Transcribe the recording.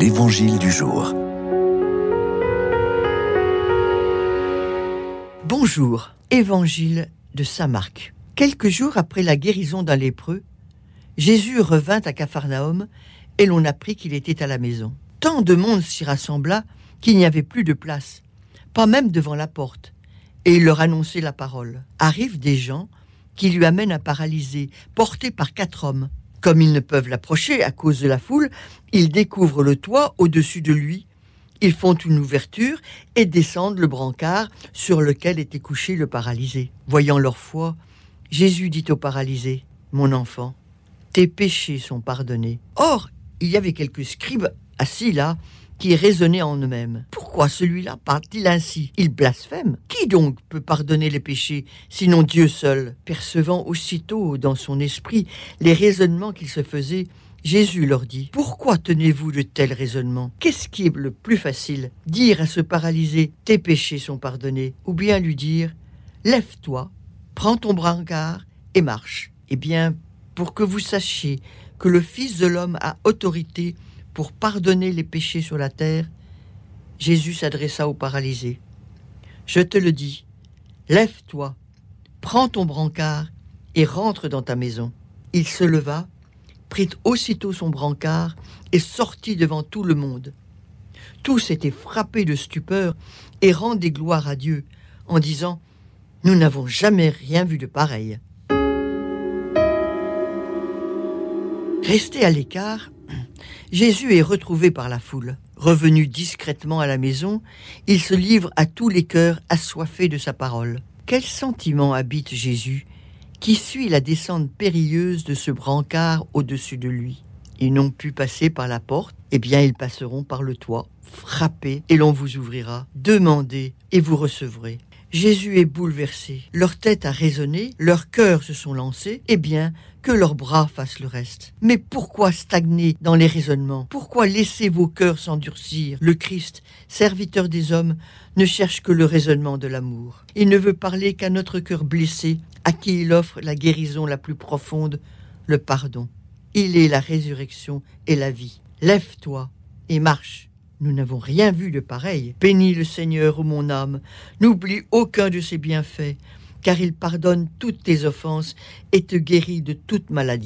L'Évangile du jour. Bonjour, Évangile de Saint Marc. Quelques jours après la guérison d'un lépreux, Jésus revint à Capharnaüm et l'on apprit qu'il était à la maison. Tant de monde s'y rassembla qu'il n'y avait plus de place, pas même devant la porte, et il leur annonçait la parole. Arrivent des gens qui lui amènent un paralysé, porté par quatre hommes. Comme ils ne peuvent l'approcher à cause de la foule, ils découvrent le toit au-dessus de lui. Ils font une ouverture et descendent le brancard sur lequel était couché le paralysé. Voyant leur foi, Jésus dit au paralysé, Mon enfant, tes péchés sont pardonnés. Or, il y avait quelques scribes assis là qui raisonnaient en eux-mêmes. Pourquoi celui-là parle-t-il ainsi? Il blasphème. Qui donc peut pardonner les péchés, sinon Dieu seul? Percevant aussitôt dans son esprit les raisonnements qu'il se faisait, Jésus leur dit, Pourquoi tenez-vous de tels raisonnements? Qu'est-ce qui est le plus facile? Dire à ce paralysé, Tes péchés sont pardonnés, ou bien lui dire, Lève-toi, prends ton brancard et marche. Eh bien, pour que vous sachiez que le Fils de l'homme a autorité pour pardonner les péchés sur la terre, Jésus s'adressa au paralysé. Je te le dis, lève-toi, prends ton brancard et rentre dans ta maison. Il se leva, prit aussitôt son brancard et sortit devant tout le monde. Tous étaient frappés de stupeur et rendaient gloire à Dieu en disant Nous n'avons jamais rien vu de pareil. Resté à l'écart, Jésus est retrouvé par la foule. Revenu discrètement à la maison, il se livre à tous les cœurs assoiffés de sa parole. Quel sentiment habite Jésus qui suit la descente périlleuse de ce brancard au-dessus de lui? Ils n'ont pu passer par la porte, eh bien ils passeront par le toit. Frappez et l'on vous ouvrira. Demandez et vous recevrez. Jésus est bouleversé. Leur tête a résonné, leurs cœurs se sont lancés. Eh bien, que leurs bras fassent le reste. Mais pourquoi stagner dans les raisonnements? Pourquoi laisser vos cœurs s'endurcir? Le Christ, serviteur des hommes, ne cherche que le raisonnement de l'amour. Il ne veut parler qu'à notre cœur blessé, à qui il offre la guérison la plus profonde, le pardon. Il est la résurrection et la vie. Lève-toi et marche. Nous n'avons rien vu de pareil. Bénis le Seigneur, ô mon âme. N'oublie aucun de ses bienfaits, car il pardonne toutes tes offenses et te guérit de toute maladie.